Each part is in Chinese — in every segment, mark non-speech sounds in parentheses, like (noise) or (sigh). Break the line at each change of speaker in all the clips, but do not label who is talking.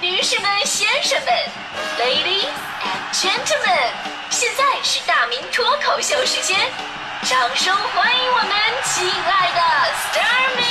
女士们、先生们，Ladies and Gentlemen，现在是大明脱口秀时间，掌声欢迎我们亲爱的 s t a r m y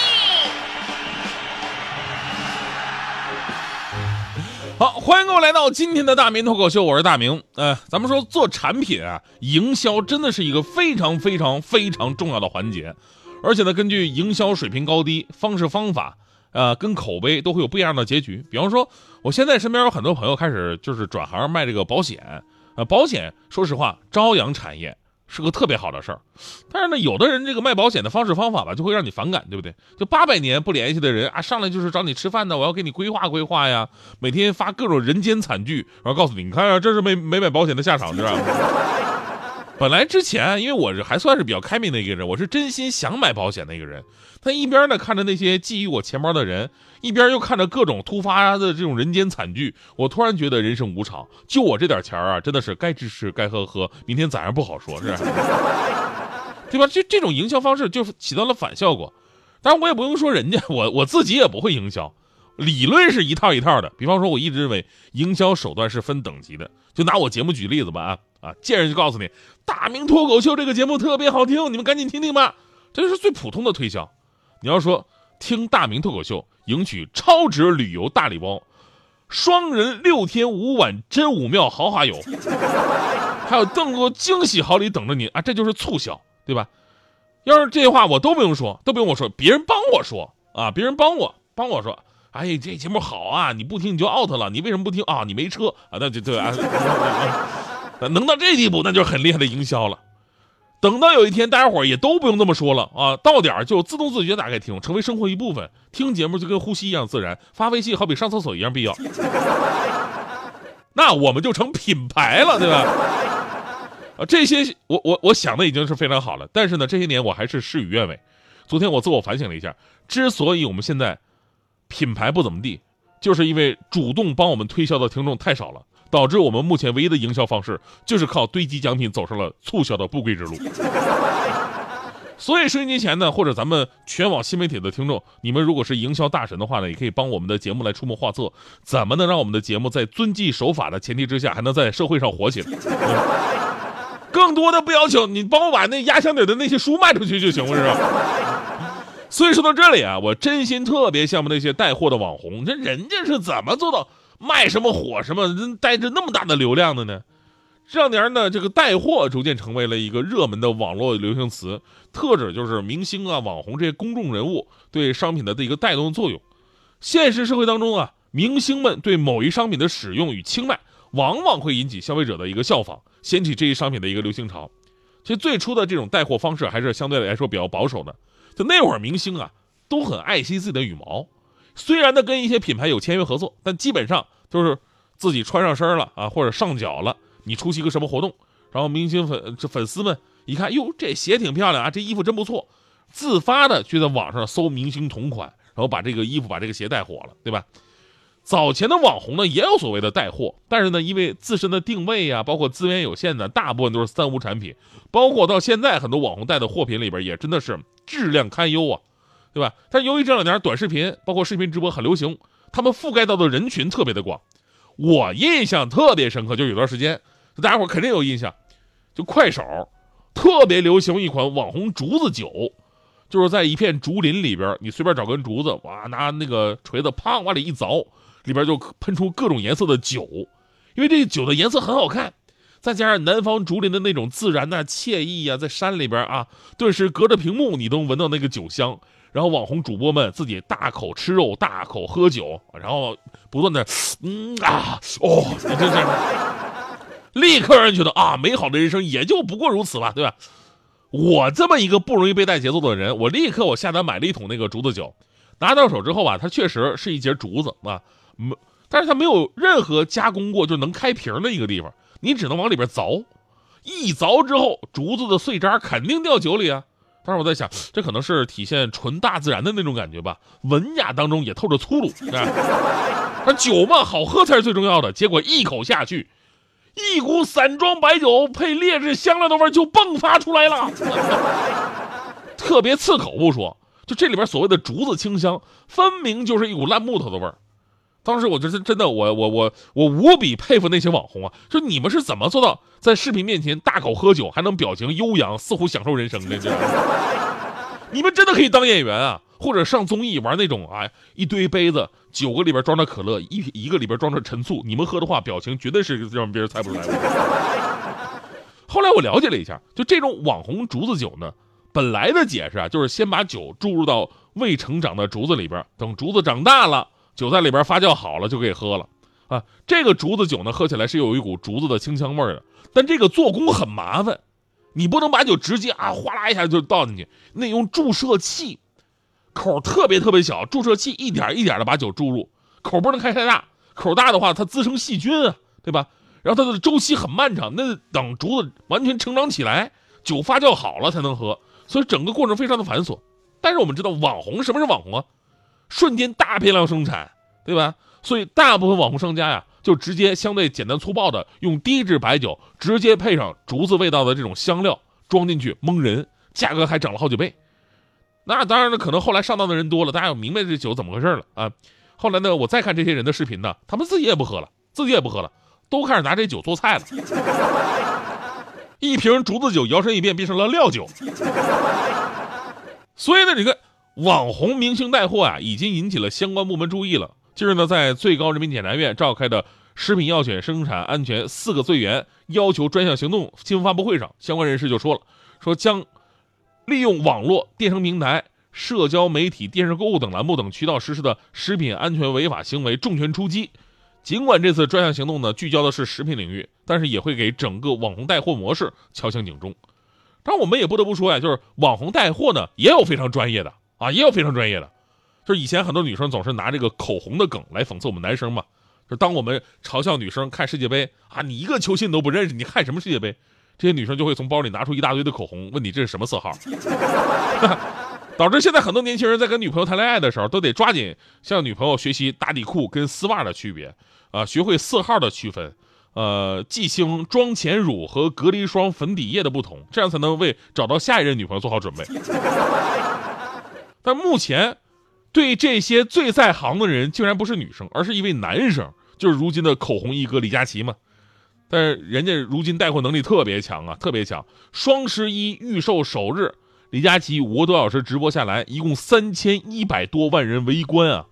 好，欢迎各位来到今天的大明脱口秀，我是大明。呃，咱们说做产品啊，营销真的是一个非常非常非常重要的环节，而且呢，根据营销水平高低、方式方法。呃，跟口碑都会有不一样的结局。比方说，我现在身边有很多朋友开始就是转行卖这个保险。呃，保险说实话，朝阳产业是个特别好的事儿。但是呢，有的人这个卖保险的方式方法吧，就会让你反感，对不对？就八百年不联系的人啊，上来就是找你吃饭的，我要给你规划规划呀，每天发各种人间惨剧，然后告诉你，你看啊，这是没没买保险的下场，知道吗？本来之前，因为我是还算是比较开明的一个人，我是真心想买保险的一个人。他一边呢看着那些觊觎我钱包的人，一边又看着各种突发的这种人间惨剧，我突然觉得人生无常。就我这点钱啊，真的是该吃吃该喝喝，明天咋样不好说，是 (laughs) 对吧？这这种营销方式就起到了反效果。当然，我也不用说人家，我我自己也不会营销。理论是一套一套的。比方说，我一直认为营销手段是分等级的。就拿我节目举例子吧，啊啊，见人就告诉你，大明脱口秀这个节目特别好听，你们赶紧听听吧。这就是最普通的推销。你要说听大明脱口秀，赢取超值旅游大礼包，双人六天五晚真武庙豪华游，还有更多惊喜好礼等着你啊！这就是促销，对吧？要是这些话我都不用说，都不用我说，别人帮我说啊，别人帮我帮我说。哎，这节目好啊！你不听你就 out 了，你为什么不听啊？你没车啊？那就对啊，能到这地步，那就是很厉害的营销了。等到有一天，大家伙也都不用这么说了啊，到点就自动自觉打开听，成为生活一部分。听节目就跟呼吸一样自然，发微信好比上厕所一样必要。(laughs) 那我们就成品牌了，对吧？啊，这些我我我想的已经是非常好了，但是呢，这些年我还是事与愿违。昨天我自我反省了一下，之所以我们现在。品牌不怎么地，就是因为主动帮我们推销的听众太少了，导致我们目前唯一的营销方式就是靠堆积奖品走上了促销的不归之路。(laughs) 所以收音机前呢，或者咱们全网新媒体的听众，你们如果是营销大神的话呢，也可以帮我们的节目来出谋划策，怎么能让我们的节目在遵纪守法的前提之下，还能在社会上火起来？更多的不要求你帮我把那压箱底的那些书卖出去就行了，是吧？所以说到这里啊，我真心特别羡慕那些带货的网红，这人家是怎么做到卖什么火什么，带着那么大的流量的呢？这两年呢，这个带货逐渐成为了一个热门的网络流行词，特指就是明星啊、网红这些公众人物对商品的一个带动作用。现实社会当中啊，明星们对某一商品的使用与青睐，往往会引起消费者的一个效仿，掀起这一商品的一个流行潮。其实最初的这种带货方式还是相对来说比较保守的。就那会儿，明星啊都很爱惜自己的羽毛，虽然呢跟一些品牌有签约合作，但基本上都是自己穿上身了啊，或者上脚了。你出席个什么活动，然后明星粉这粉丝们一看，哟，这鞋挺漂亮啊，这衣服真不错，自发的就在网上搜明星同款，然后把这个衣服、把这个鞋带火了，对吧？早前的网红呢也有所谓的带货，但是呢因为自身的定位呀，包括资源有限的，大部分都是三无产品，包括到现在很多网红带的货品里边也真的是。质量堪忧啊，对吧？但由于这两年短视频包括视频直播很流行，他们覆盖到的人群特别的广。我印象特别深刻，就有段时间，大家伙肯定有印象，就快手特别流行一款网红竹子酒，就是在一片竹林里边，你随便找根竹子，哇，拿那个锤子啪往里一凿，里边就喷出各种颜色的酒，因为这酒的颜色很好看。再加上南方竹林的那种自然呐、惬意呀，在山里边啊，顿时隔着屏幕你都能闻到那个酒香。然后网红主播们自己大口吃肉、大口喝酒，然后不断的嗯啊哦，你这这，立刻让人觉得啊，美好的人生也就不过如此了，对吧？我这么一个不容易被带节奏的人，我立刻我下单买了一桶那个竹子酒，拿到手之后啊，它确实是一节竹子啊，没，但是它没有任何加工过就能开瓶的一个地方。你只能往里边凿，一凿之后，竹子的碎渣肯定掉酒里啊。但是我在想，这可能是体现纯大自然的那种感觉吧，文雅当中也透着粗鲁。那酒嘛，好喝才是最重要的。结果一口下去，一股散装白酒配劣质香料的味就迸发出来了，特别刺口不说，就这里边所谓的竹子清香，分明就是一股烂木头的味儿。当时我就是真的，我我我我无比佩服那些网红啊！说你们是怎么做到在视频面前大口喝酒，还能表情悠扬，似乎享受人生的？这 (laughs) 你们真的可以当演员啊，或者上综艺玩那种啊，一堆杯子，九个里边装着可乐，一一个里边装着陈醋，你们喝的话，表情绝对是让别人猜不出来。(laughs) 后来我了解了一下，就这种网红竹子酒呢，本来的解释啊，就是先把酒注入到未成长的竹子里边，等竹子长大了。酒在里边发酵好了就可以喝了，啊，这个竹子酒呢，喝起来是有一股竹子的清香味的，但这个做工很麻烦，你不能把酒直接啊哗啦一下就倒进去，那用注射器，口特别特别小，注射器一点一点的把酒注入，口不能开太大，口大的话它滋生细菌啊，对吧？然后它的周期很漫长，那等竹子完全成长起来，酒发酵好了才能喝，所以整个过程非常的繁琐。但是我们知道网红什么是网红啊？瞬间大批量生产，对吧？所以大部分网红商家呀，就直接相对简单粗暴的用低质白酒，直接配上竹子味道的这种香料装进去蒙人，价格还涨了好几倍。那当然了，可能后来上当的人多了，大家也明白这酒怎么回事了啊。后来呢，我再看这些人的视频呢，他们自己也不喝了，自己也不喝了，都开始拿这酒做菜了。(laughs) 一瓶竹子酒摇身一变变成了料酒。所以呢，你看。网红明星带货啊，已经引起了相关部门注意了。近日呢，在最高人民检察院召开的食品药品生产安全四个罪源要求专项行动新闻发布会上，相关人士就说了，说将利用网络、电商平台、社交媒体、电视购物等栏目等渠道实施的食品安全违法行为重拳出击。尽管这次专项行动呢聚焦的是食品领域，但是也会给整个网红带货模式敲响警钟。但我们也不得不说呀，就是网红带货呢也有非常专业的。啊，也有非常专业的，就是以前很多女生总是拿这个口红的梗来讽刺我们男生嘛。就当我们嘲笑女生看世界杯啊，你一个球星你都不认识，你看什么世界杯？这些女生就会从包里拿出一大堆的口红，问你这是什么色号，(laughs) 导致现在很多年轻人在跟女朋友谈恋爱的时候，都得抓紧向女朋友学习打底裤跟丝袜的区别啊，学会色号的区分，呃，记清妆前乳和隔离霜粉底液的不同，这样才能为找到下一任女朋友做好准备。但目前，对这些最在行的人，竟然不是女生，而是一位男生，就是如今的口红一哥李佳琦嘛。但是人家如今带货能力特别强啊，特别强。双十一预售首日，李佳琦五个多小时直播下来，一共三千一百多万人围观啊！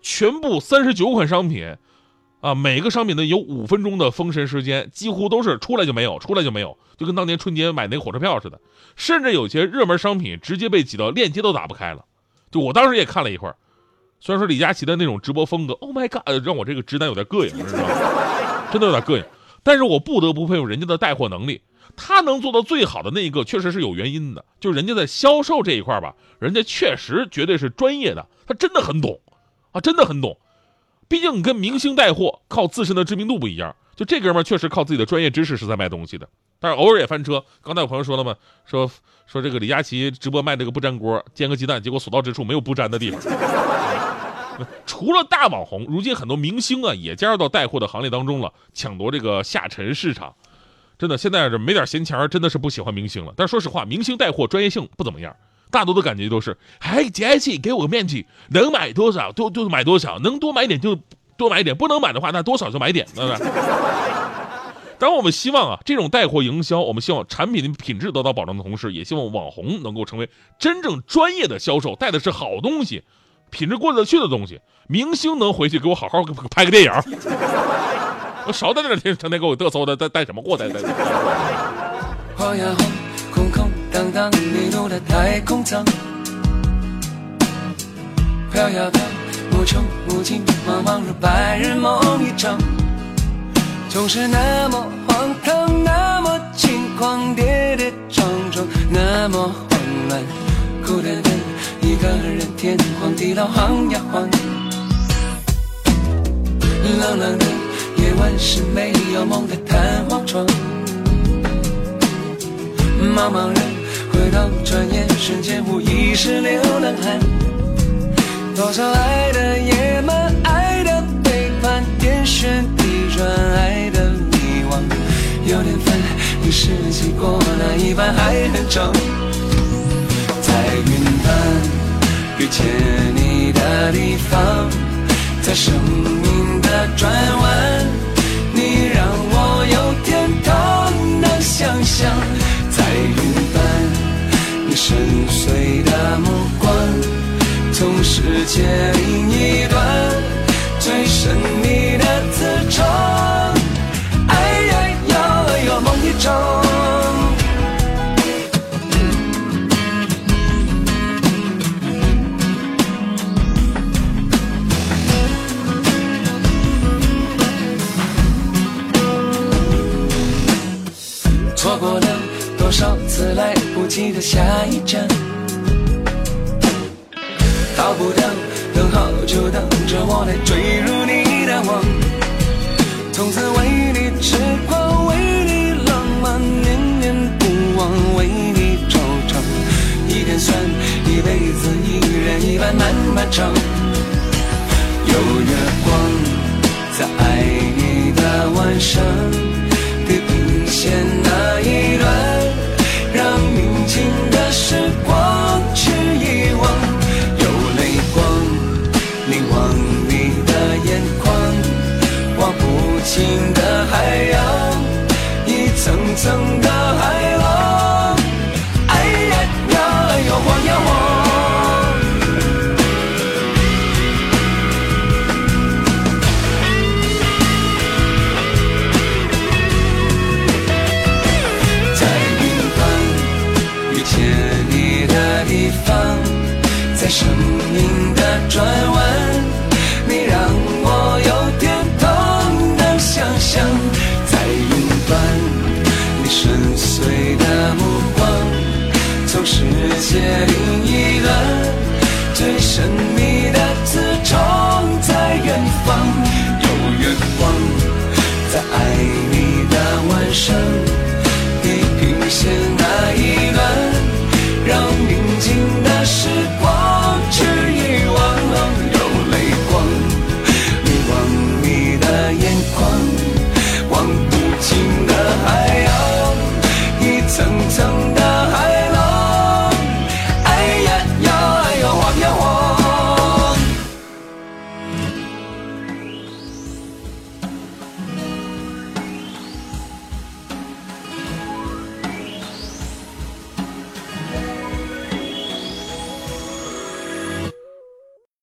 全部三十九款商品，啊，每个商品呢有五分钟的封神时间，几乎都是出来就没有，出来就没有，就跟当年春节买那个火车票似的。甚至有些热门商品直接被挤到链接都打不开了。就我当时也看了一会儿，虽然说李佳琦的那种直播风格，Oh my God，让我这个直男有点膈应，知道吗？真的有点膈应。但是我不得不佩服人家的带货能力，他能做到最好的那一个，确实是有原因的。就人家在销售这一块吧，人家确实绝对是专业的，他真的很懂，啊，真的很懂。毕竟跟明星带货，靠自身的知名度不一样。就这哥们儿确实靠自己的专业知识是在卖东西的。但是偶尔也翻车。刚才有朋友说了嘛，说说这个李佳琦直播卖这个不粘锅，煎个鸡蛋，结果所到之处没有不粘的地方。(laughs) 除了大网红，如今很多明星啊也加入到带货的行列当中了，抢夺这个下沉市场。真的，现在这没点闲钱真的是不喜欢明星了。但说实话，明星带货专业性不怎么样，大多的感觉都是，哎，佳琦给我个面积，能买多少就就买多少，能多买点就多买一点，不能买的话那多少就买点，对不对？当然，我们希望啊，这种带货营销，我们希望产品的品质得到保障的同时，也希望网红能够成为真正专业的销售，带的是好东西，品质过得去的东西。明星能回去给我好好拍个电影，(laughs) 我少在那天成天给我嘚瑟的带带什么货带带。晃呀晃，空空荡荡迷路的太空舱，飘呀飘，无穷无尽，茫茫如白日梦一场。总是那么荒唐，那么轻狂，跌跌撞撞，那么慌乱，孤单单一个人，天荒地老晃呀晃。冷冷的夜晚是没有梦的弹簧床。茫茫人回头转眼瞬间，无疑是流浪汉。多少爱的野蛮，爱的背叛，天旋地转，爱的迷惘。有点烦，离世纪过了一半还很长。在云端遇见你的地方，在
生命的转弯，你让我有点痛难想象。在云端，你深邃的目光，世界另一端，最神秘的磁场。哎呀呀呀，梦一场。错过了多少次来不及的下一站，就等着我来坠入你的网。从此为你痴狂，为你浪漫，念念不忘，为你惆怅。一点酸，一辈子一人一半漫漫长。有月光，在爱你的晚上，地平线那一端，让宁静长大